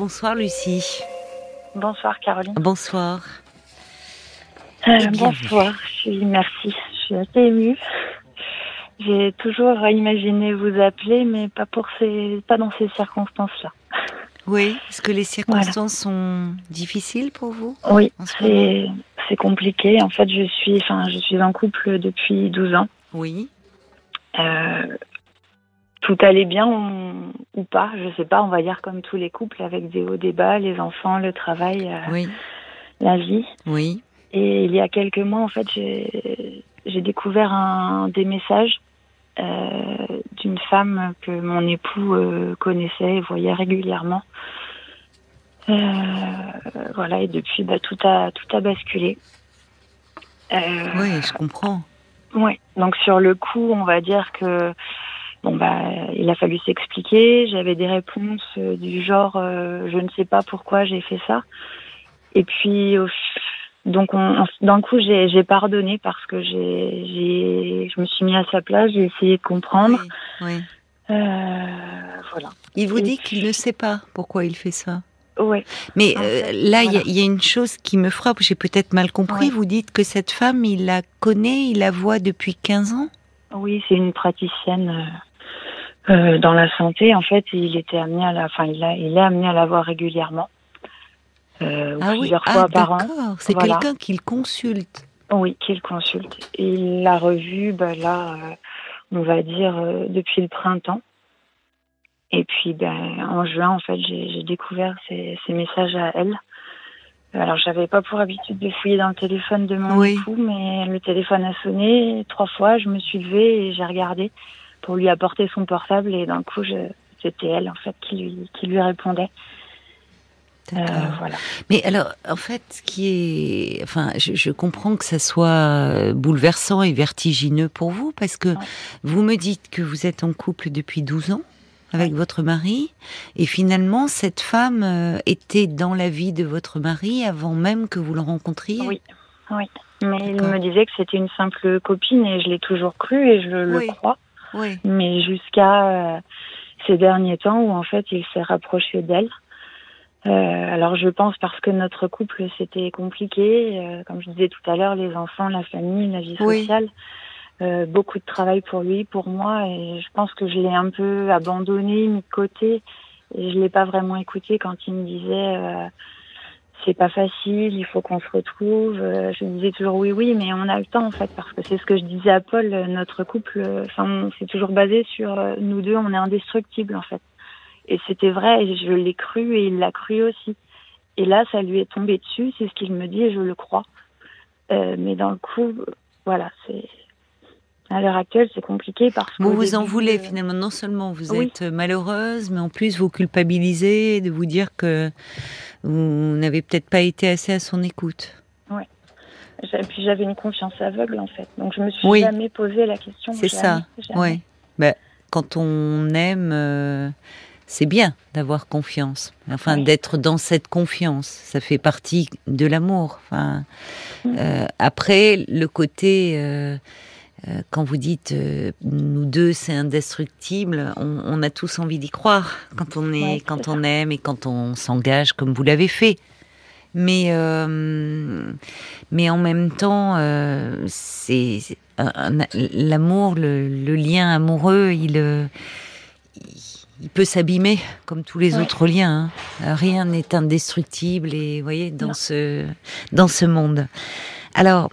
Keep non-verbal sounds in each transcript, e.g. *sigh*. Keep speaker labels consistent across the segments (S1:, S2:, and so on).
S1: bonsoir Lucie.
S2: Bonsoir Caroline.
S1: Bonsoir.
S2: Euh, bonsoir, je suis, merci. Je suis assez émue. J'ai toujours imaginé vous appeler, mais pas pour ces, pas dans ces circonstances-là.
S1: Oui, est-ce que les circonstances sont difficiles pour vous
S2: Oui, c'est, compliqué. En fait, je suis, enfin, je suis en couple depuis 12 ans.
S1: Oui.
S2: Euh, tout allait bien ou, pas, je sais pas, on va dire comme tous les couples avec des hauts, des bas, les enfants, le travail, euh,
S1: Oui,
S2: la vie.
S1: oui,
S2: Et il y a quelques mois, en fait, j'ai j'ai découvert un, des messages euh, d'une femme que mon époux euh, connaissait et voyait régulièrement. Euh, voilà, et depuis, bah, tout a tout a basculé. Euh,
S1: oui, je comprends.
S2: Ouais. Donc sur le coup, on va dire que bon bah il a fallu s'expliquer. J'avais des réponses euh, du genre euh, je ne sais pas pourquoi j'ai fait ça. Et puis donc on, on- d'un coup j'ai pardonné parce que j'ai j'ai je me suis mis à sa place, j'ai essayé de comprendre.
S1: Oui, oui.
S2: Euh, voilà.
S1: Il vous
S2: Et
S1: dit qu'il ne sait pas pourquoi il fait ça.
S2: Ouais.
S1: Mais
S2: En
S1: euh, là, il y a-
S2: voilà.
S1: il y, a une chose qui me frappe, j'ai peut-être mal compris.
S2: Ouais.
S1: Vous dites que cette femme, il la connaît, il la voit depuis 15 ans?
S2: Oui, c'est une praticienne euh, dans la santé. En fait, il était amené à la, enfin, il, a, il est amené à la voir régulièrement, euh,
S1: Ah oui,
S2: plusieurs
S1: ah,
S2: fois par an.
S1: C'est
S2: Voilà.
S1: quelqu'un qu'il consulte.
S2: Oui, qu'il consulte. Et il l'a revu, bah, là, euh, on va dire euh, depuis le printemps. Et puis, ben, en juin, en fait, j'ai j'ai découvert ces, ces messages à elle. Alors, j'avais pas pour habitude de fouiller dans le téléphone de mon
S1: Oui.
S2: époux, mais le téléphone a sonné trois fois. Je me suis levée et j'ai regardé pour lui apporter son portable. Et d'un coup, c'était elle, en fait, qui lui, qui lui répondait. Euh, voilà.
S1: Mais alors, en fait, ce qui est, enfin, je, je comprends que ça soit bouleversant et vertigineux pour vous, parce que
S2: Ouais.
S1: vous me dites que vous êtes en couple depuis 12 ans avec votre mari, et finalement, cette femme euh, était dans la vie de votre mari avant même que vous le rencontriez?
S2: Oui, oui. Mais il me disait que c'était une simple copine et je l'ai toujours cru et je le
S1: Oui.
S2: crois.
S1: Oui.
S2: Mais jusqu'à euh, ces derniers temps où en fait il s'est rapproché d'elle. Euh, alors je pense parce que notre couple c'était compliqué, euh, comme je disais tout à l'heure, les enfants, la famille, la vie
S1: Oui.
S2: sociale, euh, beaucoup de travail pour lui, pour moi, et je pense que je l'ai un peu abandonné, mis de côté, et je l'ai pas vraiment écouté quand il me disait euh, c'est pas facile, il faut qu'on se retrouve. Euh, je disais toujours oui, oui, mais on a le temps en fait, parce que c'est ce que je disais à Paul, euh, notre couple, euh, enfin, on s'est toujours basé sur nous deux, on est indestructibles en fait. Et c'était vrai, et je l'ai cru et il l'a cru aussi. Et là, ça lui est tombé dessus, c'est ce qu'il me dit et je le crois. Euh, mais dans le coup, voilà, c'est à l'heure actuelle, c'est compliqué parce que
S1: Vous vous en voulez finalement. Non seulement vous
S2: Oui.
S1: êtes malheureuse, mais en plus vous culpabilisez de vous dire que vous n'avez peut-être pas été assez à son écoute.
S2: Et puis j'avais une confiance aveugle en fait, donc je me suis
S1: Oui.
S2: jamais posé la question.
S1: C'est ça. Ouais. Ben, quand on aime, euh, c'est bien d'avoir confiance. Enfin,
S2: Oui.
S1: d'être dans cette confiance. Ça fait partie de l'amour. Enfin,
S2: Mhm.
S1: euh, après, le côté. euh, quand vous dites euh, nous deux c'est indestructible, on, on a tous envie d'y croire quand on est,
S2: Ouais,
S1: quand on aime et quand on s'engage comme vous l'avez fait. Mais euh, mais en même temps, euh, c'est l'amour, le, le lien amoureux, il, euh, il peut s'abîmer comme tous les
S2: Ouais.
S1: autres liens. hein. Rien n'est indestructible et vous voyez dans
S2: Non.
S1: ce dans ce monde. Alors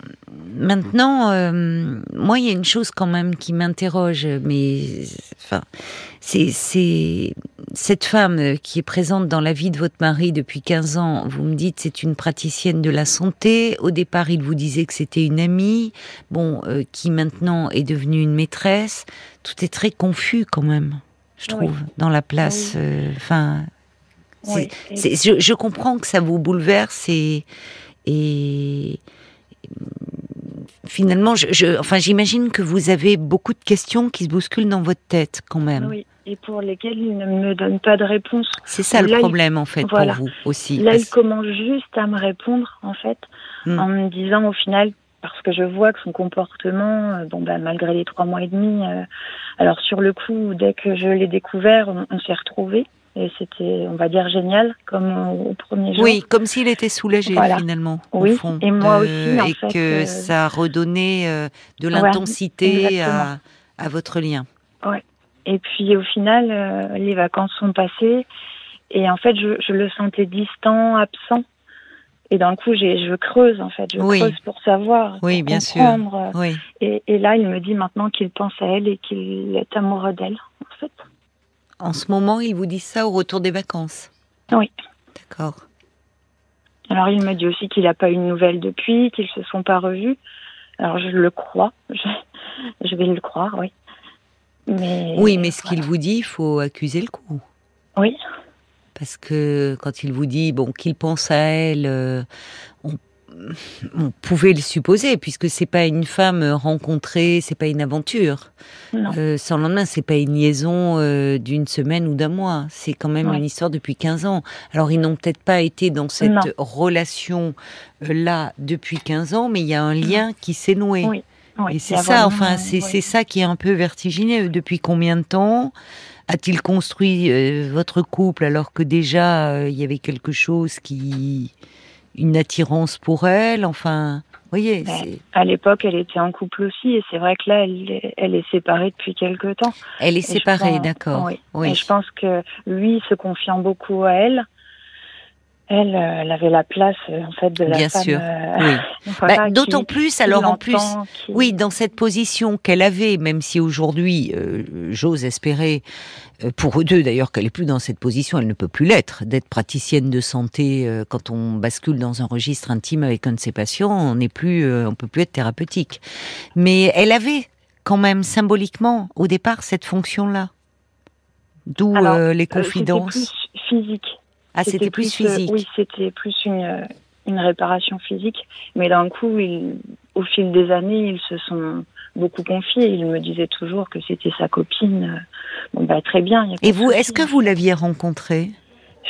S1: maintenant, euh, moi il y a une chose quand même qui m'interroge, mais enfin c'est cette femme qui est présente dans la vie de votre mari depuis 15 ans, vous me dites c'est une praticienne de la santé. Au départ, il vous disait que c'était une amie, bon, euh, qui maintenant est devenue une maîtresse. Tout est très confus quand même, je
S2: Oui.
S1: trouve, dans la place.
S2: Oui.
S1: euh, Enfin,
S2: Oui.
S1: Je, je comprends que ça vous bouleverse et, et finalement, je, je- enfin, j'imagine que vous avez beaucoup de questions qui se bousculent dans votre tête quand même.
S2: Oui, et pour lesquels il ne me donne pas de réponse.
S1: C'est ça le
S2: il-
S1: problème en fait
S2: voilà.
S1: pour vous aussi.
S2: Là, il commence juste à me répondre, en fait,
S1: Hmm.
S2: en me disant au final, parce que je vois que son comportement, euh, bon, bah, malgré les trois mois et demi, euh, alors sur le coup, dès que je l'ai découvert, on, on s'est retrouvés. Et c'était, on va dire, génial, comme au, premier jour.
S1: Oui, comme s'il était soulagé finalement,
S2: oui,
S1: au fond.
S2: et moi aussi, en
S1: Et
S2: fait,
S1: que
S2: euh,
S1: ça redonnait euh, de l'intensité à, à votre lien.
S2: Ouais. Et puis au final, euh, les vacances sont passées, et en fait, je, je le sentais distant, absent. Et d'un coup, j'ai, je creuse, en fait. Je
S1: Oui.
S2: creuse pour savoir.
S1: Oui,
S2: pour
S1: bien sûr. Oui.
S2: Et, et là, il me dit maintenant qu'il pense à elle et qu'il est amoureux d'elle, en fait.
S1: En ce moment, il vous dit ça au retour des vacances.
S2: Oui.
S1: D'accord.
S2: Alors, il me dit aussi qu'il n'a pas eu de nouvelles depuis, qu'ils se sont pas revus. Alors, je le crois. *laughs* Je, je vais le croire, oui. Mais,
S1: Oui, mais ce
S2: voilà.
S1: qu'il vous dit, il faut accuser le coup.
S2: Oui,
S1: Parce que quand il vous dit bon qu'il pense à elle, euh, on, on pouvait le supposer puisque c'est pas une femme rencontrée, c'est pas une aventure. Euh, sans lendemain, c'est pas une liaison euh, d'une semaine ou d'un mois. C'est quand même
S2: Ouais.
S1: une histoire depuis 15 ans. Alors ils n'ont peut-être pas été dans cette
S2: Non.
S1: relation euh, là depuis 15 ans, mais il y a un lien qui s'est noué.
S2: Oui, oui.
S1: Et c'est ça, enfin, c'est
S2: oui.
S1: ça qui est un peu vertigineux. Depuis combien de temps a-t-il construit euh, votre couple alors que déjà euh, il y avait quelque chose qui, une attirance pour elle, enfin, vous voyez, c'est-
S2: À l'époque, elle était en couple aussi, et c'est vrai que là, elle, est- elle est séparée depuis quelque temps.
S1: elle est
S2: Et
S1: séparée, d'accord.
S2: Oui.
S1: Oui.
S2: Et je pense que lui, se confiant beaucoup à elle, elle, euh, elle avait la place euh, en fait de la
S1: Bien
S2: femme.
S1: sûr,
S2: euh,
S1: oui. *laughs*
S2: voilà,
S1: Bah, D'autant plus, alors en plus,
S2: qui-
S1: Oui, dans cette position qu'elle avait, même si aujourd'hui, euh, j'ose espérer, euh, pour eux deux d'ailleurs, qu'elle est plus dans cette position, elle ne peut plus l'être, d'être praticienne de santé quand on bascule dans un registre intime avec un de ses patients, on n'est plus, on peut plus être thérapeutique. Mais elle avait quand même symboliquement au départ cette fonction-là, d'où euh, les confidences.
S2: physique.
S1: Ah, c'était plus,
S2: euh,
S1: physique.
S2: oui, c'était plus une, euh, une réparation physique. Mais d'un coup, au fil des années, ils se sont beaucoup confiés. Il me disait toujours que c'était sa copine. Euh, Bon, bah, très bien. y a
S1: Et vous, est-ce que vous l'aviez rencontrée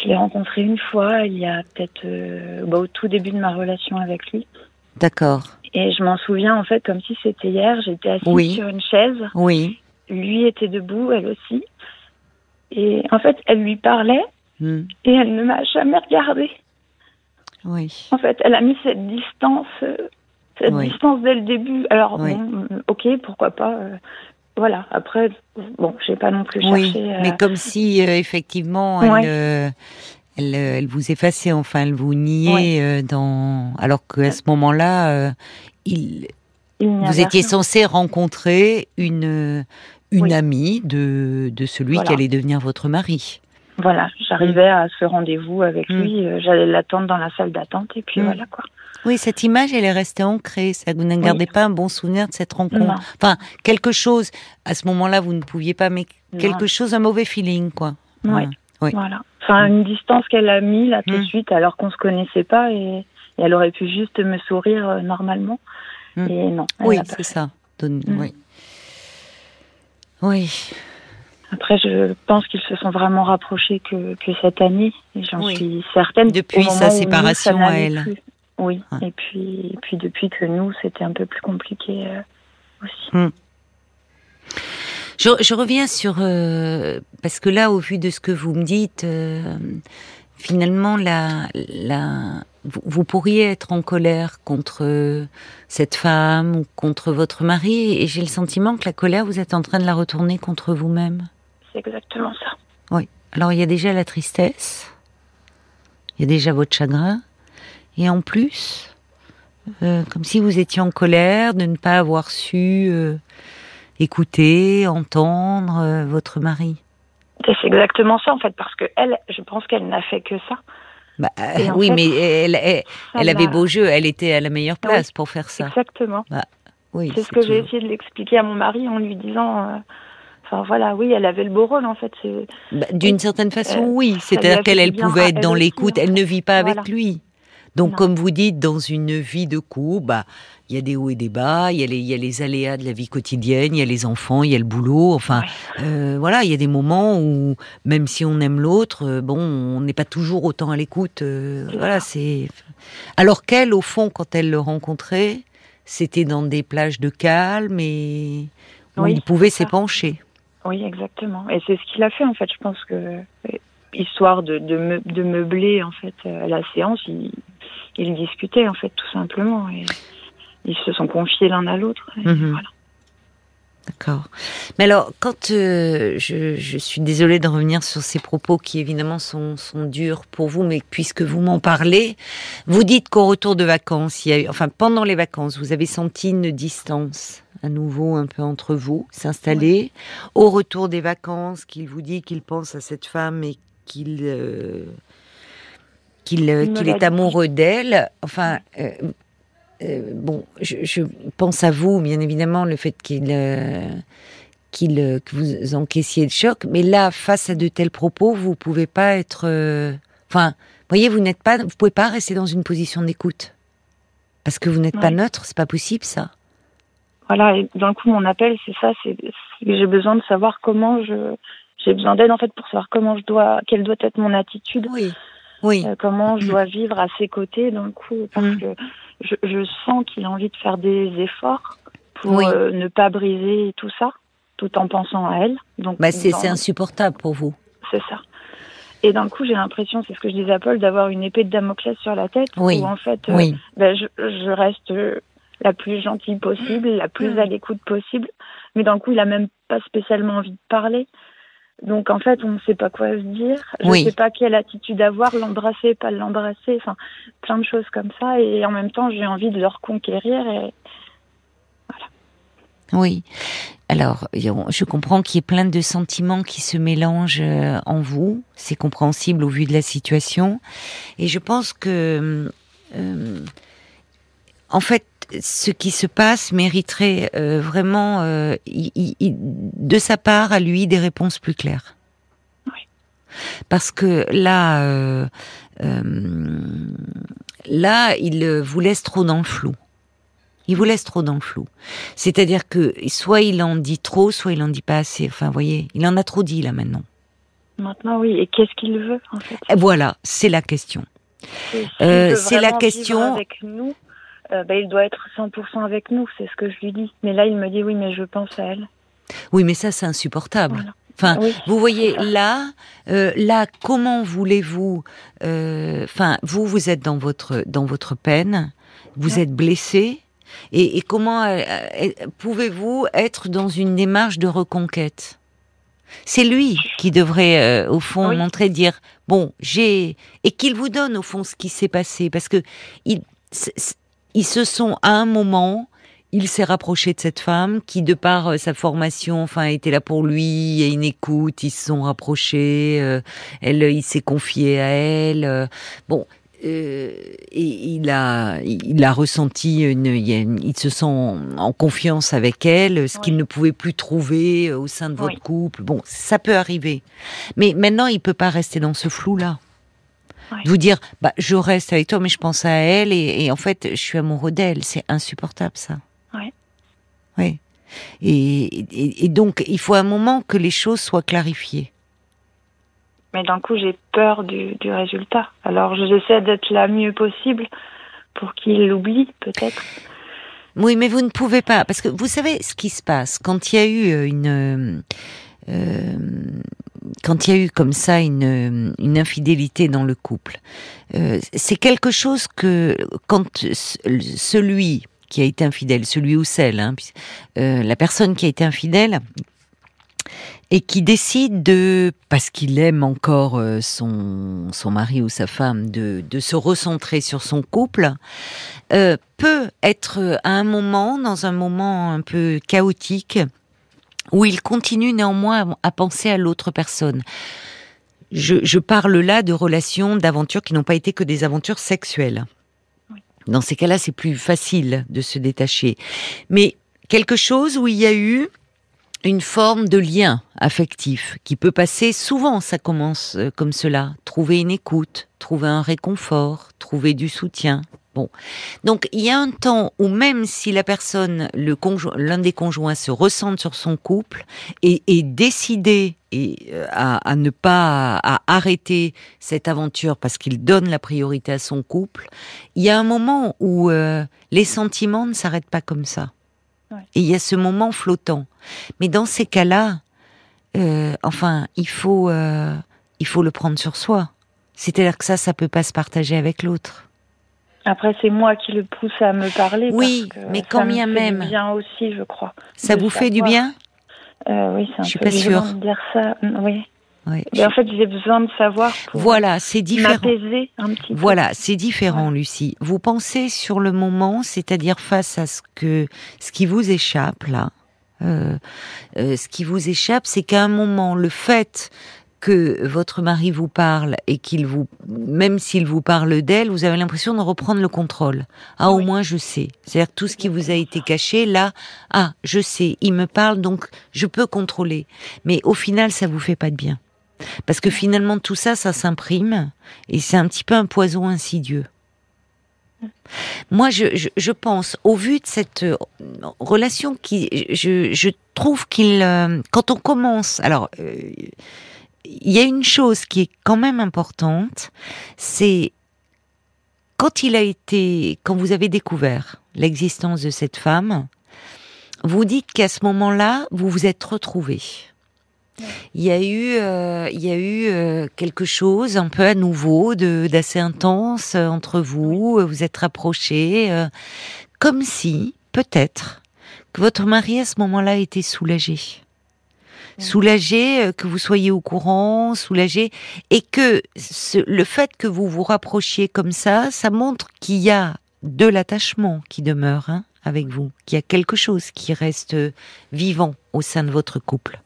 S2: Je l'ai rencontré une fois, il y a peut-être euh, bah, au tout début de ma relation avec lui.
S1: D'accord.
S2: Et je m'en souviens, en fait, comme si c'était hier. J'étais assise
S1: Oui.
S2: sur une chaise.
S1: Oui.
S2: Lui était debout, elle aussi. Et en fait, elle lui parlait Et elle ne m'a jamais regardée.
S1: Oui.
S2: En fait, elle a mis cette distance, euh, cette
S1: Oui.
S2: distance dès le début. Alors,
S1: Oui.
S2: bon, euh, ok, pourquoi pas. euh, voilà. Après, bon, j'ai pas non plus
S1: Oui,
S2: cherché. euh,
S1: mais comme si euh, effectivement elle,
S2: Ouais.
S1: elle, elle vous effaçait, enfin elle vous niait
S2: Ouais.
S1: dans, alors qu'à ce moment-là, il,
S2: il n'y
S1: vous étiez
S2: rien.
S1: censé rencontrer une une
S2: Oui.
S1: amie de de celui
S2: Voilà.
S1: qui allait devenir votre mari.
S2: Voilà, j'arrivais à ce rendez-vous avec
S1: Mm.
S2: lui. euh, J'allais l'attendre dans la salle d'attente et puis
S1: Mm.
S2: voilà quoi.
S1: Oui, cette image, elle est restée ancrée. Ça, vous ne gardez pas un bon souvenir de cette rencontre.
S2: Non.
S1: Enfin, quelque chose. À ce moment-là, vous ne pouviez pas, mais
S2: Non.
S1: quelque chose, un mauvais feeling, quoi.
S2: Ouais.
S1: Oui.
S2: Voilà. Enfin, une distance qu'elle a mis là tout de
S1: Mm.
S2: suite alors qu'on se connaissait pas et, et elle aurait pu juste me sourire euh, normalement. Et non.
S1: Oui, c'est ça. Donne-. Oui. Oui.
S2: Après, je pense qu'ils se sont vraiment rapprochés que, que cette année. Et j'en
S1: Oui.
S2: suis certaine.
S1: Depuis sa
S2: nous,
S1: séparation à elle.
S2: plus. Oui. Et puis, et puis depuis que nous, c'était un peu plus compliqué euh, aussi.
S1: Je, je reviens sur euh, parce que là, au vu de ce que vous me dites, euh, finalement, la, vous pourriez être en colère contre cette femme ou contre votre mari, et j'ai le sentiment que la colère, vous êtes en train de la retourner contre vous-même.
S2: C'est exactement ça.
S1: Oui. Alors il y a déjà la tristesse, il y a déjà votre chagrin, et en plus, euh, comme si vous étiez en colère de ne pas avoir su euh, écouter, entendre euh, votre mari.
S2: C'est exactement ça en fait, parce que elle, je pense qu'elle n'a fait que ça.
S1: Bah, oui,
S2: fait,
S1: mais elle, elle, avait beau jeu, elle était à la meilleure
S2: Oui.
S1: place pour faire ça.
S2: Exactement.
S1: Oui,
S2: C'est ce que j'ai essayé de l'expliquer à mon mari en lui disant. Enfin voilà, oui, elle avait le beau rôle en fait.
S1: Bah, D'une certaine façon,
S2: Euh,
S1: oui. C'est-à-dire qu'elle, elle pouvait
S2: à
S1: être dans l'écoute. Elle ne vit pas
S2: Voilà.
S1: avec lui. Donc,
S2: Non.
S1: comme vous dites, dans une vie de couple, bah, il y a des hauts et des bas, il y, a les- il y a les aléas de la vie quotidienne, il y a les enfants, il y a le boulot. Enfin,
S2: Ouais.
S1: euh, voilà, il y a des moments où, même si on aime l'autre, euh, bon, on n'est pas toujours autant à l'écoute. euh, voilà, c'est. Alors qu'elle, au fond, quand elle le rencontrait, c'était dans des plages de calme et où
S2: Oui,
S1: il pouvait s'épancher.
S2: Oui, exactement. Et c'est ce qu'il a fait en fait. Je pense que histoire de, de, meubler en fait la séance, ils, ils discutaient en fait tout simplement et ils se sont confiés l'un à l'autre.
S1: Mhm. Voilà. D'accord. Mais alors, quand euh, je, suis désolée de revenir sur ces propos qui évidemment sont, sont durs pour vous, mais puisque vous m'en parlez, vous dites qu'au retour de vacances, il y a eu, enfin pendant les vacances, vous avez senti une distance à nouveau un peu entre vous s'installer. Au retour des vacances, qu'il vous dit qu'il pense à cette femme et qu'il euh, qu'il euh, est amoureux d'elle. Enfin, euh, bon, je, pense à vous, bien évidemment, le fait qu'il euh, euh, que vous encaissiez le choc, mais là, face à de tels propos, vous pouvez pas être, enfin, voyez, vous n'êtes pas, vous pouvez pas rester dans une position d'écoute parce que vous n'êtes pas neutre, c'est pas possible ça.
S2: Voilà, et d'un coup, mon appel, c'est ça, c'est j'ai besoin de savoir comment je, j'ai besoin d'aide en fait pour savoir comment je dois, quelle doit être mon attitude.
S1: Oui. Oui.
S2: comment je dois vivre à ses côtés, d'un coup, parce mm. que je, je sens qu'il a envie de faire des efforts pour euh, ne pas briser tout ça, tout en pensant à elle.
S1: Donc, bah c'est insupportable pour vous.
S2: C'est ça. Et d'un coup, j'ai l'impression, c'est ce que je disais à Paul, d'avoir une épée de Damoclès sur la tête,
S1: oui.
S2: où en fait, euh, bah, je, je, reste la plus gentille possible, la plus mm. à l'écoute possible, mais d'un coup, il a même pas spécialement envie de parler. Donc en fait, on ne sait pas quoi se dire. Je ne sais pas quelle attitude avoir, l'embrasser, pas l'embrasser, enfin plein de choses comme ça. Et en même temps, j'ai envie de le reconquérir. Et voilà.
S1: Oui. Alors, je comprends qu'il y ait plein de sentiments qui se mélangent euh, en vous. C'est compréhensible au vu de la situation. Et je pense que, euh, en fait, ce qui se passe mériterait euh, vraiment, euh, de sa part, à lui, des réponses plus claires. Parce que là, euh, là, il vous laisse trop dans le flou. Il vous laisse trop dans le flou. C'est-à-dire que soit il en dit trop, soit il en dit pas assez. Enfin, vous voyez, il en a trop dit là maintenant.
S2: Maintenant, oui. Et qu'est-ce qu'il veut en fait?
S1: Voilà, c'est la question. c'est la question.
S2: Avec nous, euh, bah, il doit être 100% avec nous, c'est ce que je lui dis. Mais là, il me dit oui, mais je pense à elle.
S1: Oui, mais ça, c'est insupportable. Enfin, vous voyez là, euh, là, comment voulez-vous euh, Enfin, vous, vous êtes dans votre dans votre peine, vous êtes blessé, et, et comment pouvez-vous être dans une démarche de reconquête? C'est lui qui devrait, au fond, montrer, dire bon, j'ai et qu'il vous donne au fond ce qui s'est passé, parce que il, ils se sont à un moment, il s'est rapproché de cette femme qui, de par euh, sa formation, enfin, était là pour lui et une écoute. Ils se sont rapprochés. Euh, elle, il s'est confié à elle. Euh, bon, et il a, il a ressenti une, il, se sent en confiance avec elle, ce qu'il ne pouvait plus trouver au sein de votre couple. Bon, ça peut arriver, mais maintenant il peut pas rester dans ce flou là. Vous dire, bah, je reste avec toi, mais je pense à elle et, en fait, je suis amoureux d'elle. C'est insupportable, ça.
S2: Oui.
S1: Oui. Et, donc, il faut un moment que les choses soient clarifiées.
S2: Mais d'un coup, j'ai peur du, du, résultat. Alors, j'essaie d'être la mieux possible pour qu'il l'oublie, peut-être.
S1: Oui, mais vous ne pouvez pas, parce que vous savez ce qui se passe quand il y a eu euh, une euh, quand il y a eu comme ça une, infidélité dans le couple, euh, c'est quelque chose que quand celui qui a été infidèle, celui ou celle, hein, euh, la personne qui a été infidèle, et qui décide de, parce qu'il aime encore euh, son, son mari ou sa femme, de, de se recentrer sur son couple, peut être à un moment, dans un moment un peu chaotique, où il continue néanmoins à penser à l'autre personne. Je, parle là de relations, d'aventures qui n'ont pas été que des aventures sexuelles. Dans ces cas-là, c'est plus facile de se détacher. Mais quelque chose où il y a eu une forme de lien affectif qui peut passer souvent, ça commence euh, comme cela. Trouver une écoute, trouver un réconfort, trouver du soutien, Bon. Donc, il y a un temps où même si la personne, le l'un des conjoints se ressent sur son couple et est décidé et, euh, à, ne pas à arrêter cette aventure parce qu'il donne la priorité à son couple, il y a un moment où euh, les sentiments ne s'arrêtent pas comme ça. Et il y a ce moment flottant. Mais dans ces cas-là, euh, enfin, il faut il faut le prendre sur soi. C'est-à-dire que ça, ça peut pas se partager avec l'autre.
S2: Après, c'est moi qui le pousse à me parler.
S1: Oui, mais quand bien même.
S2: bien aussi, je crois.
S1: Ça vous fait du bien
S2: euh, Oui, c'est un
S1: je suis
S2: peu
S1: pas sûre.
S2: de dire ça. Oui.
S1: Oui.
S2: Mais en fait, j'ai besoin de savoir pour
S1: Voilà, c'est différent.
S2: m'apaiser un petit peu.
S1: Voilà, c'est différent, Lucie. Vous pensez sur le moment, c'est-à-dire face à ce que ce qui vous échappe là. euh, euh, ce qui vous échappe, c'est qu'à un moment, le fait que votre mari vous parle et qu'il vous, même s'il vous parle d'elle, vous avez l'impression de reprendre le contrôle. Ah, au moins je sais. C'est-à-dire tout ce qui vous a été caché, là, ah, je sais, il me parle, donc je peux contrôler. Mais au final, ça vous fait pas de bien. Parce que finalement, tout ça, ça s'imprime et c'est un petit peu un poison insidieux. Moi, je, je, je pense, au vu de cette euh, relation qui, je, je trouve qu'il, euh, quand on commence, alors, euh, il y a une chose qui est quand même importante, c'est quand il a été, quand vous avez découvert l'existence de cette femme, vous dites qu'à ce moment-là, vous vous êtes retrouvés. Il y a eu, euh, il y a eu euh, quelque chose un peu à nouveau, de d'assez intense euh, entre vous. Vous êtes rapprochés, comme si peut-être que votre mari à ce moment-là était soulagé, soulagé euh, que vous soyez au courant, soulagé, et que ce- le fait que vous vous rapprochiez comme ça, ça montre qu'il y a de l'attachement qui demeure hein, avec vous, qu'il y a quelque chose qui reste euh, vivant au sein de votre couple.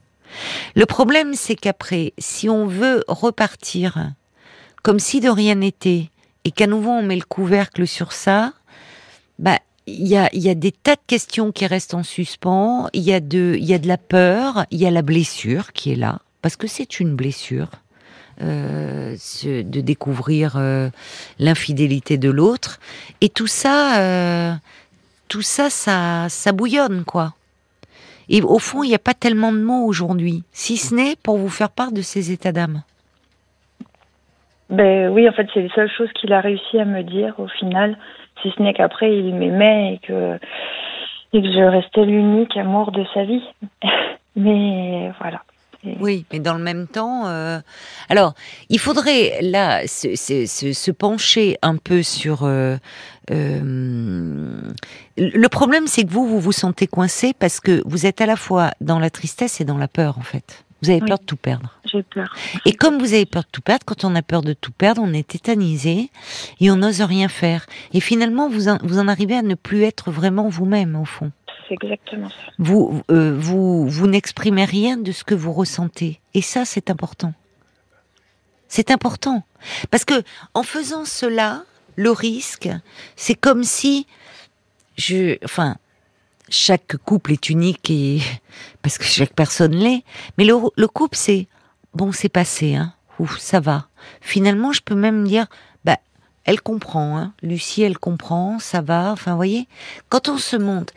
S1: Le problème, c'est qu'après, si on veut repartir comme si de rien n'était, et qu'à nouveau on met le couvercle sur ça, bah il y a, des tas de questions qui restent en suspens. Il y a de, la peur, il y a la blessure qui est là, parce que c'est une blessure. euh, de découvrir euh, l'infidélité de l'autre et tout ça euh, tout ça ça ça bouillonne quoi et au fond, il n'y a pas tellement de mots aujourd'hui, si ce n'est pour vous faire part de ces états d'âme.
S2: Ben oui, en fait, c'est les seules choses qu'il a réussi à me dire au final, si ce n'est qu'après il m'aimait et que je restais l'unique amour de sa vie. *laughs* Mais voilà.
S1: Oui, mais dans le même temps, euh, alors il faudrait là se pencher un peu sur. euh, euh, le problème, c'est que vous, vous vous sentez coincé parce que vous êtes à la fois dans la tristesse et dans la peur, en fait. Vous avez
S2: Oui.
S1: peur de tout perdre.
S2: J'ai peur.
S1: Et comme vous avez peur de tout perdre, quand on a peur de tout perdre, on est tétanisé et on n'ose rien faire. Et finalement, vous en, vous en arrivez à ne plus être vraiment vous-même, au fond.
S2: C'est exactement ça.
S1: Vous, euh, vous, vous n'exprimez rien de ce que vous ressentez. Et ça, c'est important. C'est important. Parce que, en faisant cela, le risque, c'est comme si je, enfin, chaque couple est unique et, *laughs* parce que chaque personne l'est. Mais le, le couple, c'est, bon, c'est passé, hein. Ouf, ça va. Finalement, je peux même dire, bah, elle comprend, hein. Lucie, elle comprend, ça va. Enfin, vous voyez, quand on se monte,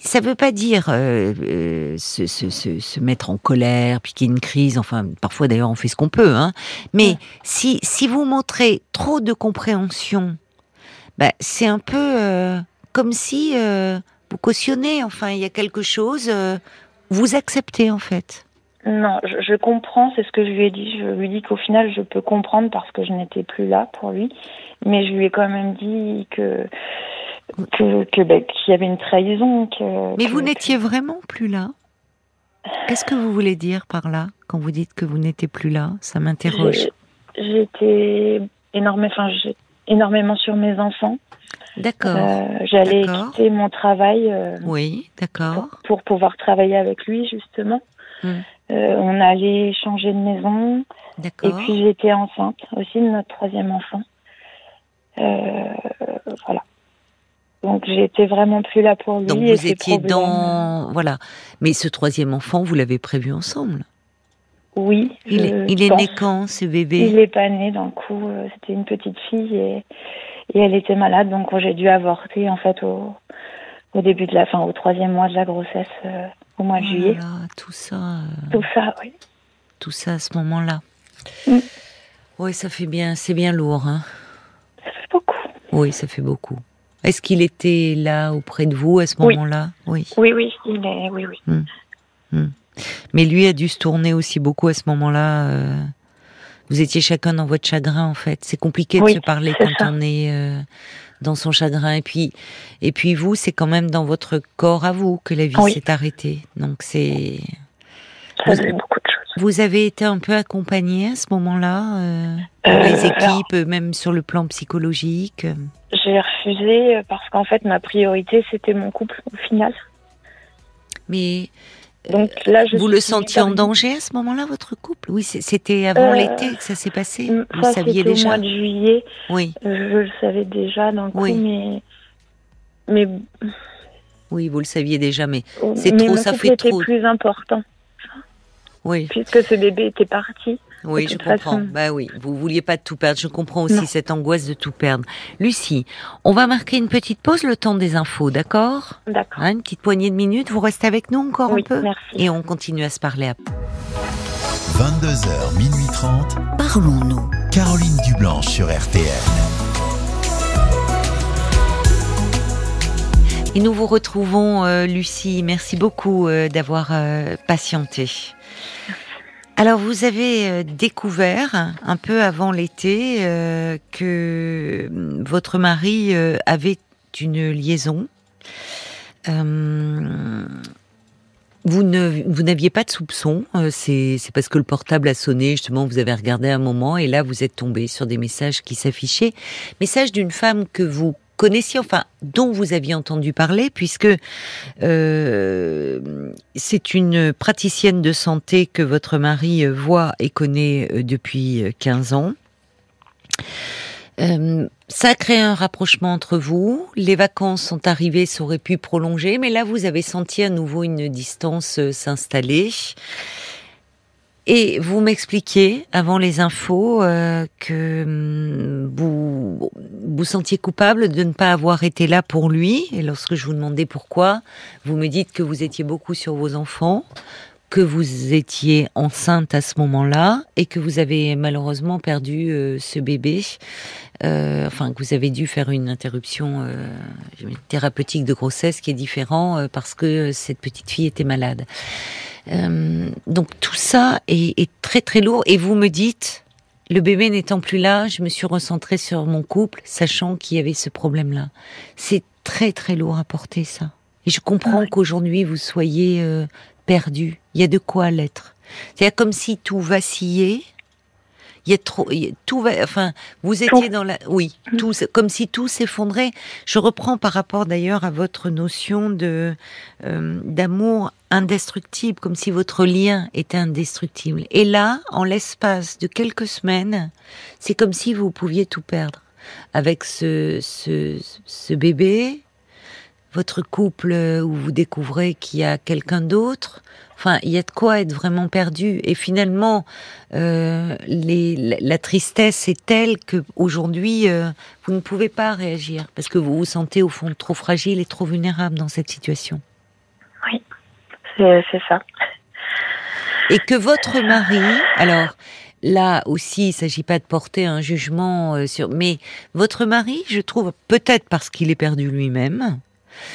S1: ça veut pas dire euh, euh, se, se, se, se mettre en colère, puis qu'il y ait une crise. Enfin, parfois d'ailleurs, on fait ce qu'on peut, hein. Mais
S2: Ouais.
S1: si si vous montrez trop de compréhension, bah, c'est un peu euh, comme si euh, vous cautionnez. Enfin, il y a quelque chose. euh, vous acceptez en fait.
S2: Non, je, je comprends, c'est ce que je lui ai dit. Je lui ai dit qu'au final, je peux comprendre parce que je n'étais plus là pour lui. Mais je lui ai quand même dit que ben, qu'il y avait une trahison. Que,
S1: Mais
S2: que-
S1: vous n'étiez vraiment plus là? Qu'est-ce que vous voulez dire par là quand vous dites que vous n'étiez plus là? Ça m'interroge.
S2: J'étais énorme, enfin, j'ai énormément sur mes enfants.
S1: D'accord.
S2: Euh, J'allais quitter mon travail euh,
S1: Oui, d'accord.
S2: pour, pour pouvoir travailler avec lui, justement.
S1: Hmm.
S2: Euh, on allait changer de maison. Et
S1: D'accord.
S2: puis j'étais enceinte aussi de notre troisième enfant. Voilà. Donc j'étais vraiment plus là pour lui.
S1: Donc
S2: et
S1: vous étiez
S2: problèmes.
S1: dans voilà. Mais ce troisième enfant, vous l'avez prévu ensemble?
S2: Oui.
S1: Il est, il est né quand ce bébé?
S2: Il est pas né d'un coup. C'était une petite fille et, et elle était malade, donc j'ai dû avorter en fait au, au début de la fin, au troisième mois de la grossesse, euh, au mois de
S1: Oh là
S2: juillet.
S1: tout ça, euh,
S2: Tout ça, oui.
S1: tout ça à ce moment-là.
S2: Mm.
S1: Oui, ça fait bien, c'est bien lourd. Hein
S2: Ça fait beaucoup.
S1: oui, ça fait beaucoup. Est-ce qu'il était là auprès de vous à ce
S2: Oui.
S1: moment-là? Oui.
S2: Oui, oui, il est, oui, oui.
S1: Mais lui a dû se tourner aussi beaucoup à ce moment-là euh, Vous étiez chacun dans votre chagrin en fait. C'est compliqué de se parler quand on est euh, dans son chagrin. Et puis, et puis vous, c'est quand même dans votre corps à vous que la vie s'est arrêtée. Donc c'est.
S2: Ça vous, beaucoup de choses.
S1: Vous avez été un peu accompagné à ce moment-là, euh, euh les équipes, même sur le plan psychologique.
S2: J'ai refusé parce qu'en fait ma priorité c'était mon couple au final.
S1: Mais donc là, je vous le sentiez en danger à ce moment-là, votre couple? Oui, c'était avant euh, l'été que ça s'est passé. Vous
S2: ça, saviez déjà. Au mois de juillet. Oui. Je, le savais déjà dans le oui. mais mais.
S1: Oui, vous le saviez déjà, mais c'est trop, ça fait trop.
S2: C'était plus important. Oui. Puisque ce bébé était parti.
S1: Oui, je comprends. Bah oui, vous vouliez pas tout perdre. Je comprends aussi cette angoisse de tout perdre. Lucie, on va marquer une petite pause, le temps des infos, d'accord?
S2: D'accord.
S1: Hein, une petite poignée de minutes. Vous restez avec nous encore
S2: un
S1: peu?
S2: merci.
S1: Et on continue à se parler après.
S3: 22h, minuit 30.
S1: Parlons-nous.
S3: Caroline Dublanche sur RTN.
S1: Et nous vous retrouvons, euh, Lucie. Merci beaucoup euh, d'avoir euh, patienté. Alors vous avez euh, découvert un peu avant l'été euh, que euh, votre mari avait une liaison. vous vous n'aviez pas de soupçon, c'est parce que le portable a sonné justement, vous avez regardé un moment et là vous êtes tombé sur des messages qui s'affichaient, messages d'une femme que vous connaissiez, enfin, dont vous aviez entendu parler, puisque euh, c'est une praticienne de santé que votre mari voit et connaît euh, depuis 15 ans. Euh, ça a créé un rapprochement entre vous. Les vacances sont arrivées, ça aurait pu prolonger, mais là, vous avez senti à nouveau une distance s'installer. Et vous m'expliquiez avant les infos euh, que hum, vous vous sentiez coupable de ne pas avoir été là pour lui. Et lorsque je vous demandais pourquoi, vous me dites que vous étiez beaucoup sur vos enfants, que vous étiez enceinte à ce moment-là et que vous avez malheureusement perdu euh, ce bébé. Euh, enfin, que vous avez dû faire une interruption thérapeutique de grossesse qui est différent parce que cette petite fille était malade. Euh, donc tout ça est, très très lourd. Et vous me dites, le bébé n'étant plus là, je me suis recentrée sur mon couple, sachant qu'il y avait ce problème-là. C'est très très lourd à porter ça. Et je comprends qu'aujourd'hui vous soyez euh, perdu. Il y a de quoi l'être. C'est comme si tout vacillait il y a trop, tout va, enfin, vous étiez dans la, oui, mm. tout, comme si tout s'effondrait. Je reprends par rapport d'ailleurs à votre notion de euh, d'amour indestructible, comme si votre lien était indestructible. Et là, en l'espace de quelques semaines, c'est comme si vous pouviez tout perdre avec ce, ce, ce bébé, votre couple où vous découvrez qu'il y a quelqu'un d'autre, Enfin, il y a de quoi être vraiment perdu. Et finalement, euh, les, la, tristesse est telle que aujourd'hui, euh, vous ne pouvez pas réagir parce que vous vous sentez au fond trop fragile et trop vulnérable dans cette situation.
S2: Oui, c'est ça.
S1: Et que votre mari, alors là aussi, il ne s'agit pas de porter un jugement euh, sur, mais votre mari, je trouve, peut-être parce qu'il est perdu lui-même,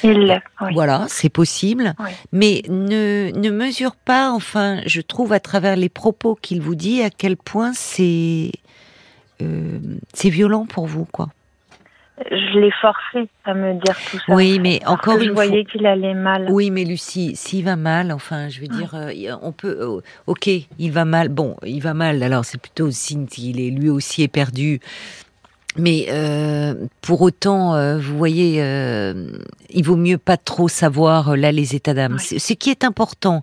S2: il
S1: Voilà, c'est possible. Mais ne, ne mesure pas, enfin, je trouve à travers les propos qu'il vous dit, à quel point c'est euh, c'est violent pour vous, quoi.
S2: Je l'ai forcé à me dire tout ça.
S1: Oui, mais encore une
S2: je voyais qu'il allait mal.
S1: Oui, mais Lucie, s'il va mal, enfin, je veux dire, euh, on peut. Euh, ok, il va mal. Bon, il va mal. Alors, c'est plutôt signe qu'il est lui aussi éperdu. Mais euh, pour autant, euh, vous voyez, euh, il vaut mieux pas trop savoir euh, là les états d'âme. Ce qui est important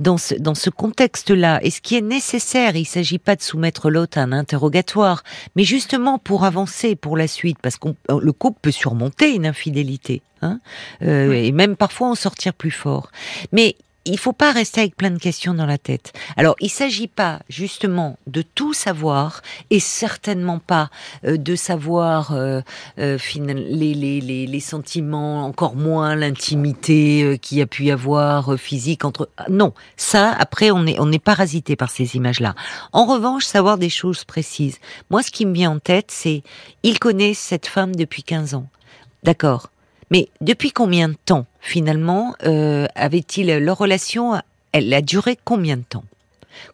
S1: dans ce, dans ce contexte-là, et ce qui est nécessaire, il s'agit pas de soumettre l'autre à un interrogatoire, mais justement pour avancer pour la suite, parce que le couple peut surmonter une infidélité. Hein, et même parfois en sortir plus fort. Mais il faut pas rester avec plein de questions dans la tête. Alors, il s'agit pas justement de tout savoir et certainement pas euh, de savoir euh, euh, les, les, les, sentiments, encore moins l'intimité qui a pu y avoir physique entre. Ah, non, ça après on est on est parasité par ces images-là. En revanche, savoir des choses précises. Moi, ce qui me vient en tête, c'est il connaît cette femme depuis 15 ans. D'accord. Mais depuis combien de temps, finalement, euh, avait-il leur relation Elle a duré combien de temps?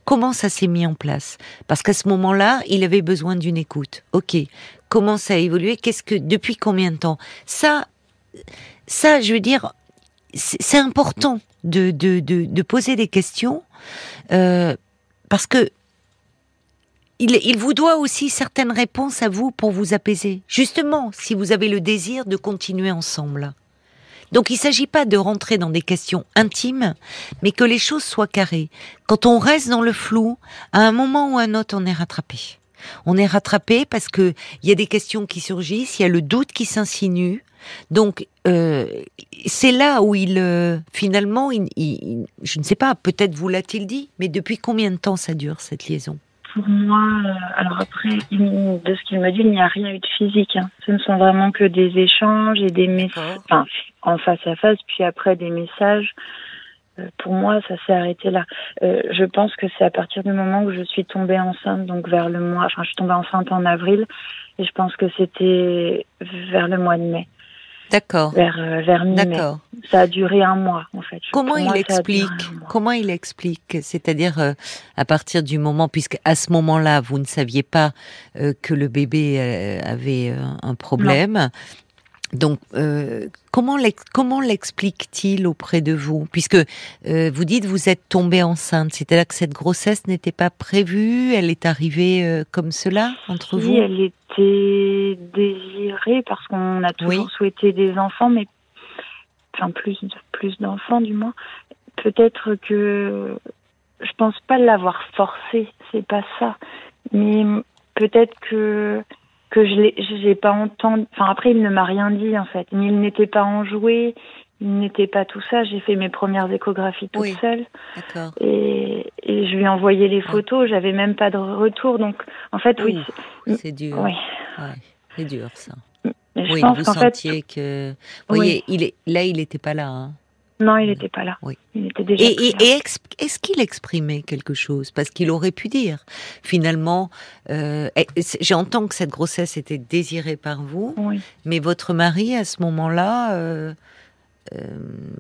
S1: Comment ça s'est mis en place? Parce qu'à ce moment-là, il avait besoin d'une écoute. Ok. Comment ça a évolué? Qu'est-ce que depuis combien de temps? Ça, ça, je veux dire, c'est important de, poser des questions euh, parce que il, il, vous doit aussi certaines réponses à vous pour vous apaiser. Justement, si vous avez le désir de continuer ensemble. Donc il ne s'agit pas de rentrer dans des questions intimes, mais que les choses soient carrées. Quand on reste dans le flou, à un moment ou à un autre, on est rattrapé. On est rattrapé parce que il y a des questions qui surgissent, il y a le doute qui s'insinue. Donc euh, c'est là où il euh, finalement, il, je ne sais pas, peut-être vous l'a-t-il dit, mais depuis combien de temps ça dure cette liaison?
S2: Pour moi, euh, alors après, de ce qu'il me dit, il n'y a rien eu de physique. Hein. Ce ne sont vraiment que des échanges et des messages, enfin, en face à face, puis après des messages. Euh, pour moi, ça s'est arrêté là. Euh, je pense que c'est à partir du moment où je suis tombée enceinte, donc vers le mois, enfin, je suis tombée enceinte en avril, et je pense que c'était vers le mois de mai.
S1: D'accord.
S2: Vers, euh, vers mi-mai. Ça a duré un mois, en fait.
S1: Comment il explique Comment il explique C'est-à-dire euh, à partir du moment, puisque à ce moment-là, vous ne saviez pas euh, que le bébé avait un problème. Donc, euh, comment l'explique-t-il auprès de vous? Puisque euh, vous dites vous êtes tombée enceinte, c'est-à-dire que cette grossesse n'était pas prévue, elle est arrivée euh, comme cela entre vous?
S2: Oui, elle était désirée parce qu'on a toujours souhaité des enfants, mais enfin plus plus d'enfants du moins. Peut-être que je pense pas l'avoir forcé, c'est pas ça, mais peut-être que que je l'ai, j'ai pas entendu. Enfin après, il ne m'a rien dit en fait. Il n'était pas enjoué, il n'était pas tout ça. J'ai fait mes premières échographies toute seule. Et, et je lui ai envoyé les photos. J'avais même pas de retour. Donc en fait, oui.
S1: C'est dur. Oui. c'est dur ça. Mais oui, pense vous sentiez fait, que. Vous voyez, il est là, il n'était pas là. Hein.
S2: Non, il n'était pas là. Oui. Il était déjà.
S1: Et, et, est-ce qu'il exprimait quelque chose? Parce qu'il aurait pu dire, finalement, euh, j'entends que cette grossesse était désirée par vous, oui. mais votre mari, à ce moment-là, euh, euh,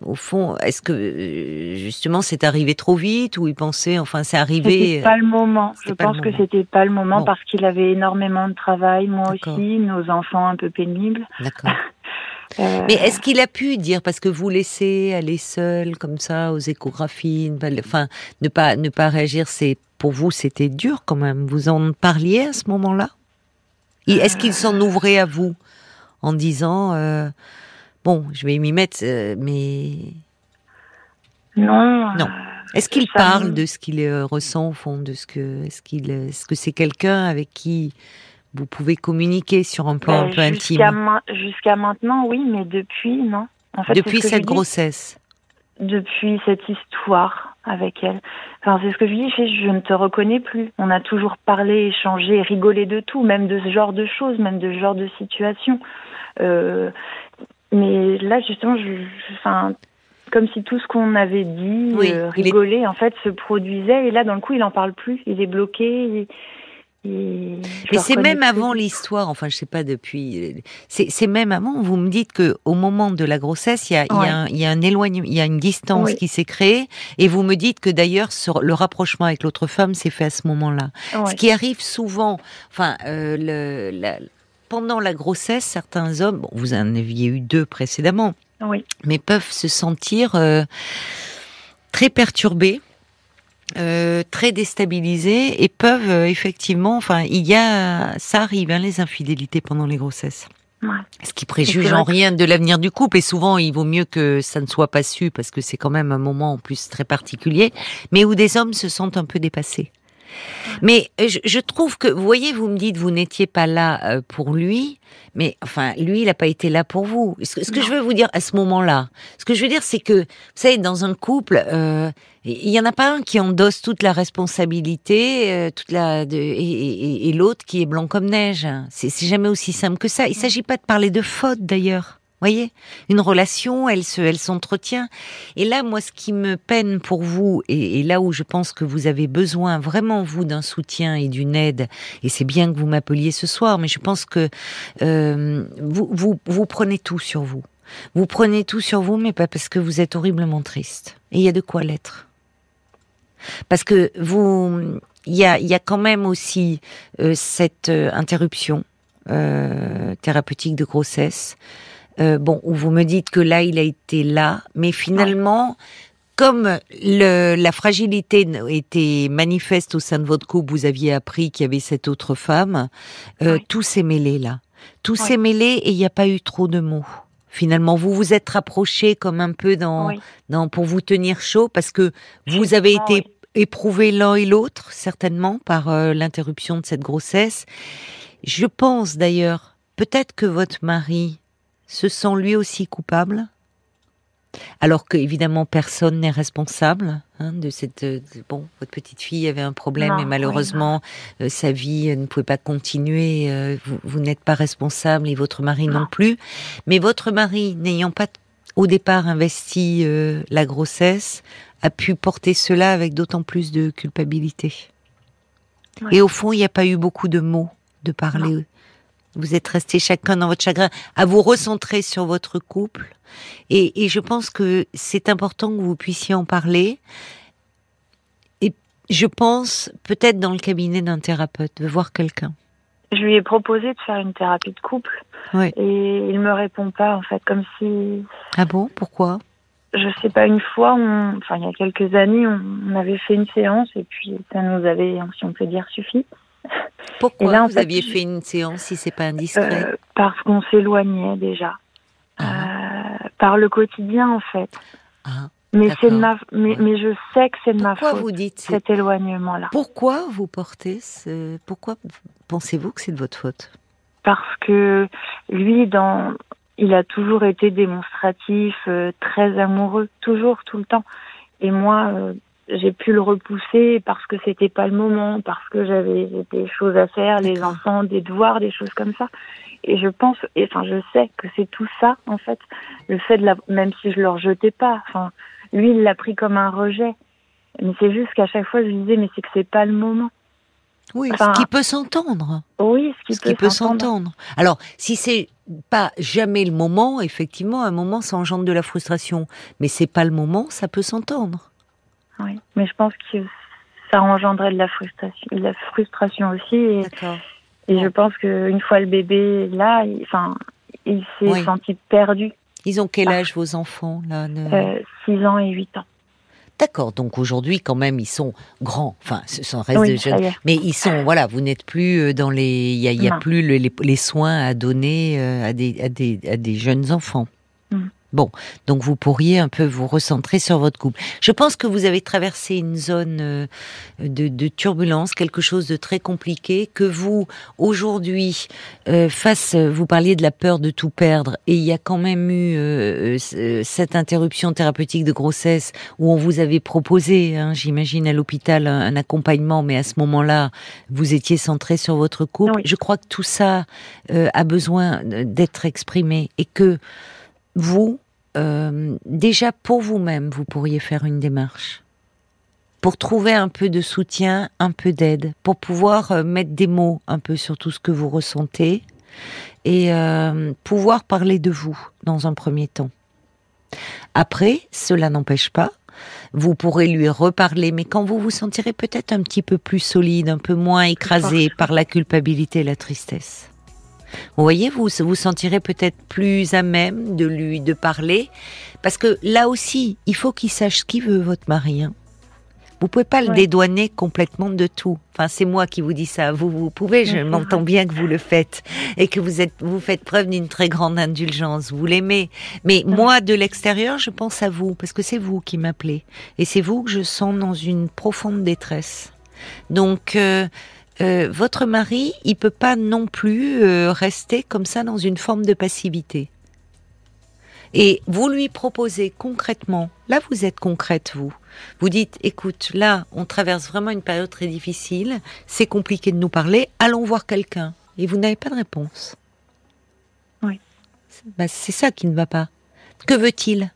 S1: au fond, est-ce que justement c'est arrivé trop vite ou il pensait, enfin, c'est arrivé
S2: C'était pas le moment. Je pense que c'était pas le moment parce qu'il avait énormément de travail, moi aussi, nos enfants un peu pénibles.
S1: D'accord. *laughs* Euh, Mais est-ce qu'il a pu dire parce que vous laissez aller seul comme ça aux échographies, enfin ne pas ne pas réagir, c'est pour vous c'était dur quand même. Vous en parliez à ce moment-là? Est-ce qu'il s'en ouvrait à vous en disant euh, bon, je vais m'y mettre, euh, mais
S2: non.
S1: Non. Est-ce qu'il parle de ce qu'il ressent au fond, de ce que est-ce qu'il est-ce que c'est quelqu'un avec qui vous pouvez communiquer sur un plan un peu intime
S2: Jusqu'à maintenant, oui, mais depuis, non.
S1: En fait, depuis cette grossesse
S2: Depuis cette histoire avec elle. Enfin, c'est ce que je dis, je ne te reconnais plus. On a toujours parlé, échangé, rigolé de tout, même de ce genre de choses, même de ce genre de situation. Euh, mais là, justement, je, enfin, comme si tout ce qu'on avait dit, euh, rigolé, en fait, se produisait. Et là, dans le coup, il en parle plus. Il est bloqué.
S1: Mais c'est même avant l'histoire, enfin je sais pas depuis, c'est même avant. Vous me dites que au moment de la grossesse, il y a, y a, un, y a un éloignement, il y a une distance qui s'est créée, et vous me dites que d'ailleurs le rapprochement avec l'autre femme s'est fait à ce moment-là. Ce qui arrive souvent, enfin euh, le, la, pendant la grossesse, certains hommes, bon, vous en aviez eu deux précédemment, mais peuvent se sentir euh, très perturbés euh, très déstabilisés et peuvent euh, effectivement, enfin, il y a, ça arrive, hein, les infidélités pendant les grossesses. Ouais. Ce qui préjuge en rien de l'avenir du couple et souvent il vaut mieux que ça ne soit pas su parce que c'est quand même un moment en plus très particulier, mais où des hommes se sentent un peu dépassés. Mais euh, je, trouve que, vous voyez, vous me dites, vous n'étiez pas là pour lui, mais enfin, lui, il n'a pas été là pour vous. Ce, que je veux vous dire à ce moment-là, ce que je veux dire, c'est que, vous savez, dans un couple, euh, il y en a pas un qui endosse toute la responsabilité, euh, toute la de, et, et, l'autre qui est blanc comme neige. C'est jamais aussi simple que ça. Il s'agit pas de parler de faute d'ailleurs. Voyez, une relation, elle se, elle s'entretient. Et là, moi, ce qui me peine pour vous, et, là où je pense que vous avez besoin vraiment vous d'un soutien et d'une aide, et c'est bien que vous m'appeliez ce soir, mais je pense que euh, vous, vous, prenez tout sur vous. Vous prenez tout sur vous, mais pas parce que vous êtes horriblement triste. Et il y a de quoi l'être. Parce que vous, il y a, y a quand même aussi euh, cette euh, interruption thérapeutique de grossesse. Euh, bon, où vous me dites que là, il a été là, mais finalement, comme le, la fragilité était manifeste au sein de votre couple, vous aviez appris qu'il y avait cette autre femme, euh, tout s'est mêlé là. Tout s'est mêlé et il n'y a pas eu trop de mots. Finalement, vous vous êtes rapprochés comme un peu dans, dans pour vous tenir chaud parce que vous avez été éprouvés l'un et l'autre certainement par euh, l'interruption de cette grossesse. Je pense d'ailleurs peut-être que votre mari se sent lui aussi coupable? Alors que évidemment personne n'est responsable hein, de cette euh, de- bon votre petite fille avait un problème
S2: Non,
S1: et malheureusement euh, sa vie euh, ne pouvait pas continuer euh, vous, vous n'êtes pas responsable et votre mari non,
S2: Non.
S1: plus. Mais votre mari n'ayant pas au départ investi euh, la grossesse a pu porter cela avec d'autant plus de culpabilité. Et au fond il n'y a pas eu beaucoup de mots de parler vous êtes restés chacun dans votre chagrin à vous recentrer sur votre couple et, et je pense que c'est important que vous puissiez en parler. Et je pense peut-être dans le cabinet d'un thérapeute, de voir quelqu'un.
S2: Je lui ai proposé de faire une thérapie de couple
S1: Ouais.
S2: et il me répond pas en fait, comme si
S1: Ah bon? Pourquoi?
S2: Je sais pas une fois, on, enfin il y a quelques années, on, on avait fait une séance et puis ça nous avait, si on peut dire, suffi *laughs*
S1: Pourquoi
S2: là,
S1: vous
S2: fait,
S1: aviez fait une séance si c'est pas indiscret
S2: Euh, parce qu'on s'éloignait déjà
S1: Ah.
S2: Euh, par le quotidien en fait.
S1: Ah.
S2: Mais c'est de
S1: D'accord.
S2: ma, mais,
S1: Ouais.
S2: mais je sais que c'est de ma faute
S1: vous dites
S2: cet éloignement là.
S1: Pourquoi vous portez ce... Pourquoi pensez-vous que c'est de votre faute?
S2: Parce que lui, dans, il a toujours été démonstratif, euh, très amoureux, toujours, tout le temps. Et moi, j'ai pu le repousser parce que c'était pas le moment, parce que j'avais des choses à faire, les enfants, des devoirs, des choses comme ça. Et je pense, et enfin, je sais que c'est tout ça, en fait, le fait de la, même si je le rejetais pas, enfin, lui, il l'a pris comme un rejet. Mais c'est juste qu'à chaque fois, je lui disais, mais c'est que c'est pas le moment.
S1: Oui,
S2: Enfin,
S1: ce qui peut s'entendre.
S2: Oui, ce qui
S1: ce qui peut
S2: s'entendre.
S1: s'entendre. Alors, si c'est pas jamais le moment, effectivement, un moment, ça engendre de la frustration. Mais c'est pas le moment, ça peut s'entendre.
S2: Oui, mais je pense que ça engendrait de la frustration, de la frustration aussi. Et, et je pense qu'une fois le bébé là, il, enfin, il s'est
S1: Oui.
S2: senti perdu.
S1: Ils ont quel
S2: Ah.
S1: âge vos enfants là ne-
S2: Euh, 6 ans et 8 ans.
S1: D'accord. Donc aujourd'hui, quand même, ils sont grands. Enfin, ce sont reste
S2: Oui,
S1: de jeunes. Mais ils sont, voilà, vous n'êtes plus euh, dans les, il y a, y plus le- les, les soins à donner euh, à des, à des, à des jeunes enfants.
S2: Mm.
S1: Bon, donc vous pourriez un peu vous recentrer sur votre couple. Je pense que vous avez traversé une zone euh, de, de turbulence, quelque chose de très compliqué, que vous aujourd'hui, euh, face, vous parliez de la peur de tout perdre, et il y a quand même eu euh, euh, cette interruption thérapeutique de grossesse où on vous avait proposé, hein, j'imagine à l'hôpital, un, un accompagnement, mais à ce moment-là, vous étiez centré sur votre couple.
S2: Oui.
S1: Je crois que tout ça euh, a besoin d'être exprimé et que vous, euh, déjà pour vous-même, vous pourriez faire une démarche pour trouver un peu de soutien, un peu d'aide, pour pouvoir euh, mettre des mots un peu sur tout ce que vous ressentez et euh, pouvoir parler de vous dans un premier temps. Après, cela n'empêche pas, vous pourrez lui reparler, mais quand vous vous sentirez peut-être un petit peu plus solide, un peu moins écrasé par la culpabilité et la tristesse. Vous voyez, vous vous sentirez peut-être plus à même de lui de parler, parce que là aussi, il faut qu'il sache ce qu'il veut, votre mari. hein. Vous pouvez pas le dédouaner complètement de tout. Enfin, c'est moi qui vous dis ça. Vous, vous pouvez. Je m'entends bien que vous le faites et que vous êtes, vous faites preuve d'une très grande indulgence. Vous l'aimez. Mais moi, de l'extérieur, je pense à vous parce que c'est vous qui m'appelez et c'est vous que je sens dans une profonde détresse. Donc, euh, euh, votre mari, il peut pas non plus euh, rester comme ça dans une forme de passivité. Et vous lui proposez concrètement, là vous êtes concrète vous, vous dites écoute, là on traverse vraiment une période très difficile, c'est compliqué de nous parler, allons voir quelqu'un. Et vous n'avez pas de réponse.
S2: Oui.
S1: C'est- bah, c'est ça qui ne va pas. Que veut-il?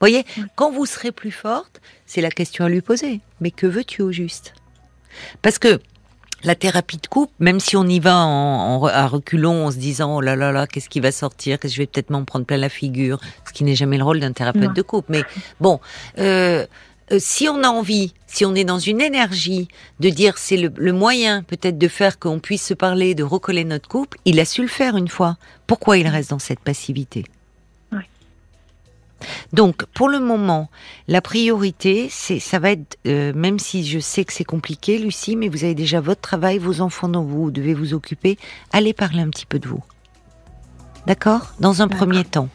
S1: Voyez,
S2: Oui.
S1: quand vous serez plus forte, c'est la question à lui poser. Mais que veux-tu au juste? Parce que la thérapie de couple, même si on y va en, à reculons en se disant oh là là là, qu'est-ce qui va sortir, que je vais peut-être m'en prendre plein la figure, ce qui n'est jamais le rôle d'un thérapeute
S2: Non.
S1: de couple. Mais bon, euh, euh, si on a envie, si on est dans une énergie de dire c'est le, le moyen peut-être de faire qu'on puisse se parler, de recoller notre couple, il a su le faire une fois. Pourquoi il reste dans cette passivité? Donc, pour le moment, la priorité, c'est, ça va être, euh, même si je sais que c'est compliqué, Lucie, mais vous avez déjà votre travail, vos enfants dont vous devez vous occuper. Allez parler un petit peu de vous. D'accord? Dans un
S2: D'accord.
S1: premier temps.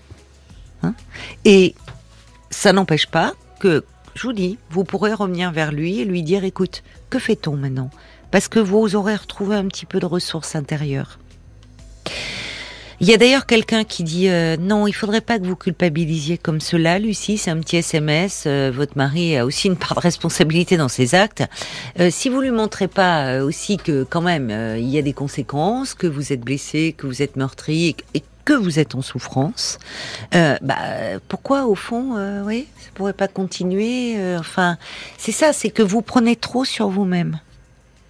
S1: Hein? Et ça n'empêche pas que, je vous dis, vous pourrez revenir vers lui et lui dire, écoute, que fait-on maintenant? Parce que vous aurez retrouvé un petit peu de ressources intérieures. Il y a d'ailleurs quelqu'un qui dit euh, non, il faudrait pas que vous culpabilisiez comme cela, Lucie. C'est un petit SMS. euh, votre mari a aussi une part de responsabilité dans ses actes. Euh, si vous lui montrez pas euh, aussi que quand même euh, il y a des conséquences, que vous êtes blessé, que vous êtes meurtri et, que vous êtes en souffrance, euh, bah pourquoi au fond, oui, ça pourrait pas continuer. enfin, c'est ça, c'est que vous prenez trop sur vous-même.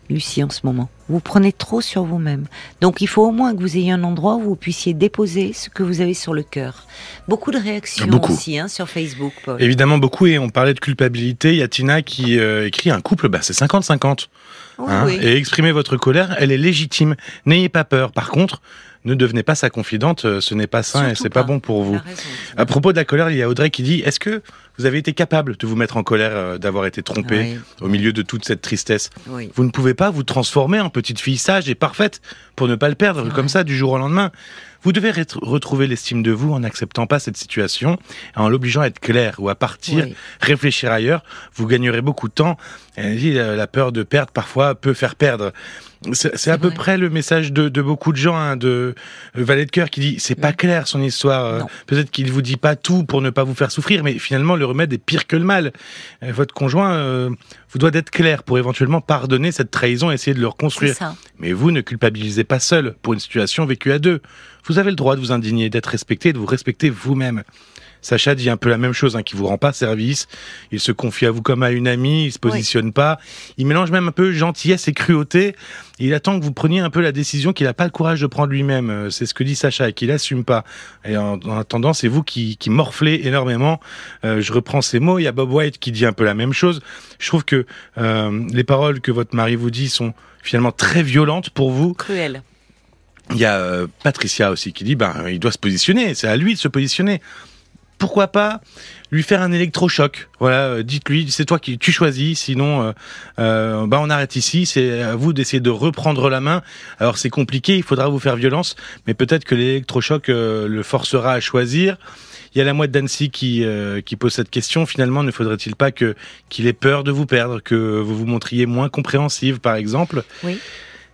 S1: Lucie, en ce moment. Vous prenez trop sur vous-même. Donc il faut au moins que vous ayez un endroit où vous puissiez déposer ce que vous avez sur le cœur. Beaucoup de réactions
S4: Beaucoup.
S1: aussi hein, sur Facebook, Paul.
S4: Évidemment, beaucoup, et on parlait de culpabilité. Il y a Tina qui euh, écrit un couple, bah, c'est 50-50.
S1: Oui,
S4: hein,
S1: oui.
S4: Et exprimer votre colère, elle est légitime. N'ayez pas peur. Par contre, ne devenez pas sa confidente, euh, ce n'est pas sain et c'est pas
S1: pas.
S4: bon pour vous.
S1: Raison.
S4: À propos de la colère, il y a Audrey qui dit Est-ce que vous avez été capable de vous mettre en colère euh, d'avoir été trompé
S1: Oui,
S4: au milieu de toute cette tristesse?
S1: Oui.
S4: Vous ne pouvez pas vous transformer en petite fille sage et parfaite pour ne pas le perdre comme ça du jour au lendemain. Vous devez ret- retrouver l'estime de vous en n'acceptant pas cette situation, en l'obligeant à être clair ou à partir,
S1: Oui.
S4: réfléchir ailleurs. Vous gagnerez beaucoup de temps. Elle dit euh, la peur de perdre parfois peut faire perdre. C'est à peu près le message de, de beaucoup de gens, hein, de euh, Valet de cœur qui dit c'est pas
S1: Mm.
S4: clair son histoire. euh. Peut-être qu'il vous dit pas tout pour ne pas vous faire souffrir, mais finalement le remède est pire que le mal. Euh, Votre conjoint euh, vous doit d'être clair pour éventuellement pardonner cette trahison et essayer de le reconstruire. Mais vous ne culpabilisez pas seul pour une situation vécue à deux. Vous avez le droit de vous indigner, d'être respecté, de vous respecter vous-même. Sacha dit un peu la même chose, hein, qui vous rend pas service. Il se confie à vous comme à une amie, il se positionne pas. Il mélange même un peu gentillesse et cruauté. Il attend que vous preniez un peu la décision qu'il n'a pas le courage de prendre lui-même. Euh, C'est ce que dit Sacha, et qu'il assume pas. Et en, en attendant, c'est vous qui, qui morflez énormément. Euh, je reprends ces mots. Il y a Bob White qui dit un peu la même chose. Je trouve que euh, les paroles que votre mari vous dit sont finalement très violentes pour vous.
S1: Cruel.
S4: Il y a euh, Patricia aussi qui dit ben il doit se positionner, c'est à lui de se positionner. Pourquoi pas lui faire un électrochoc Voilà, euh, dites-lui, c'est toi qui tu choisis, sinon euh, euh, bah on arrête ici. C'est à vous d'essayer de reprendre la main. Alors c'est compliqué, il faudra vous faire violence, mais peut-être que l'électrochoc le forcera à choisir. Il y a la mouette d'Annecy qui, qui pose cette question. Finalement, ne faudrait-il pas que qu'il ait peur de vous perdre, que vous vous montriez moins compréhensive, par exemple?
S1: Oui.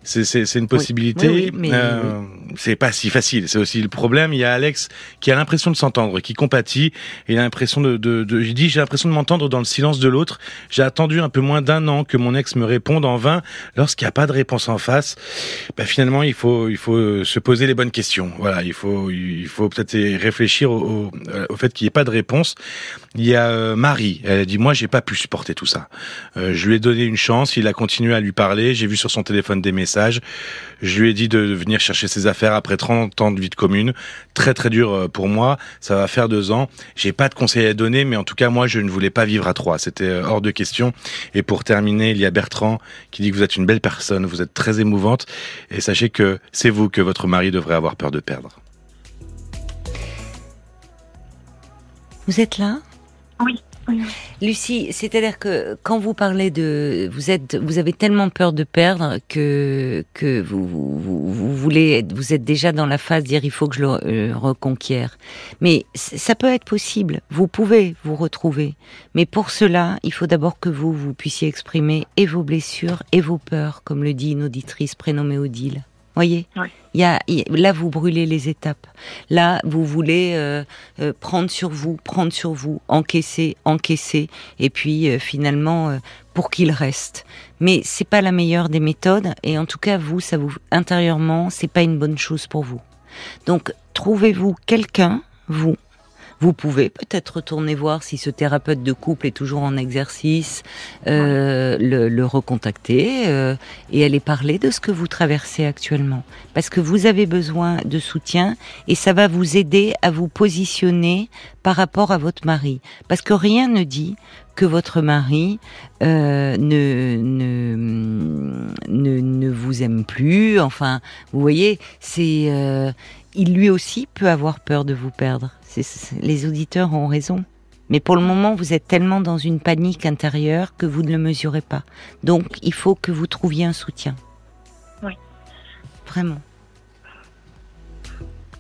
S4: C'est, une possibilité.
S1: Oui, oui,
S4: Euh, C'est pas si facile. C'est aussi le problème. Il y a Alex qui a l'impression de s'entendre, qui compatit. Il a l'impression de, de, de j'ai dit, j'ai l'impression de m'entendre dans le silence de l'autre. J'ai attendu un peu moins d'un an que mon ex me réponde en vain. Lorsqu'il n'y a pas de réponse en face, bah, finalement, il faut, il faut se poser les bonnes questions. Voilà, il faut, il faut peut-être réfléchir au, au, euh, au fait qu'il n'y ait pas de réponse. Il y a euh, Marie. Elle a dit, moi, j'ai pas pu supporter tout ça. Euh, je lui ai donné une chance. Il a continué à lui parler. J'ai vu sur son téléphone des messages. Je lui ai dit de venir chercher ses affaires après 30 ans de vie de commune. Très très dur euh, pour moi. Ça va faire deux ans. J'ai pas de conseils à donner, mais en tout cas moi je ne voulais pas vivre à trois. C'était euh, hors de question. Et pour terminer, il y a Bertrand qui dit que vous êtes une belle personne, vous êtes très émouvante. Et sachez que c'est vous que votre mari devrait avoir peur de perdre.
S1: Vous êtes là?
S2: Oui, oui.
S1: Lucie, c'est-à-dire que quand vous parlez de, vous êtes, vous avez tellement peur de perdre que que vous vous, vous- vous voulez, être- vous êtes déjà dans la phase de dire il faut que je le euh, reconquière. Mais ça peut être possible. Vous pouvez vous retrouver. Mais pour cela, il faut d'abord que vous vous puissiez exprimer et vos blessures et vos peurs, comme le dit une auditrice prénommée Odile. Voyez,
S2: Oui.
S1: Y a, y là vous brûlez les étapes. Là, vous voulez euh, euh, prendre sur vous, prendre sur vous, encaisser, encaisser, et puis euh, finalement euh, pour qu'il reste. Mais c'est pas la meilleure des méthodes, et en tout cas vous, ça vous intérieurement, c'est pas une bonne chose pour vous. Donc trouvez-vous quelqu'un, vous, Vous pouvez peut-être retourner voir si ce thérapeute de couple est toujours en exercice, euh, le, le recontacter euh, et aller parler de ce que vous traversez actuellement. Parce que vous avez besoin de soutien et ça va vous aider à vous positionner par rapport à votre mari. Parce que rien ne dit que votre mari euh, ne, ne, ne, ne vous aime plus. Enfin, vous voyez, c'est euh, il lui aussi peut avoir peur de vous perdre. Les auditeurs ont raison. Mais pour le moment, vous êtes tellement dans une panique intérieure que vous ne le mesurez pas. Donc, il faut que vous trouviez un soutien.
S2: Oui.
S1: Vraiment.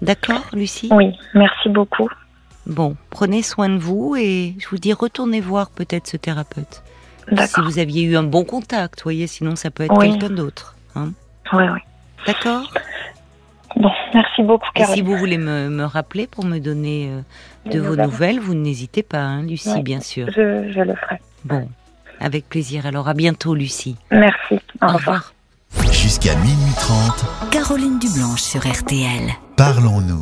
S1: D'accord, Lucie?
S2: Oui, merci beaucoup.
S1: Bon, prenez soin de vous et je vous dis retournez voir peut-être ce thérapeute. Si vous aviez eu un bon contact, vous voyez, sinon ça peut être
S2: Oui.
S1: quelqu'un d'autre. hein.
S2: Oui, oui.
S1: D'accord?
S2: Bon, merci beaucoup,
S1: Et si vous voulez me, me rappeler pour me donner euh, de vos
S2: nouvelles.
S1: nouvelles, vous n'hésitez pas, hein, Lucie,
S2: Oui.
S1: bien sûr.
S2: Je, je le ferai.
S1: Bon, avec plaisir. Alors à bientôt, Lucie.
S2: Merci. Au,
S1: Au
S2: revoir.
S1: revoir.
S3: Jusqu'à minuit 30,
S5: Caroline Dublanche sur RTL.
S3: parlons-nous.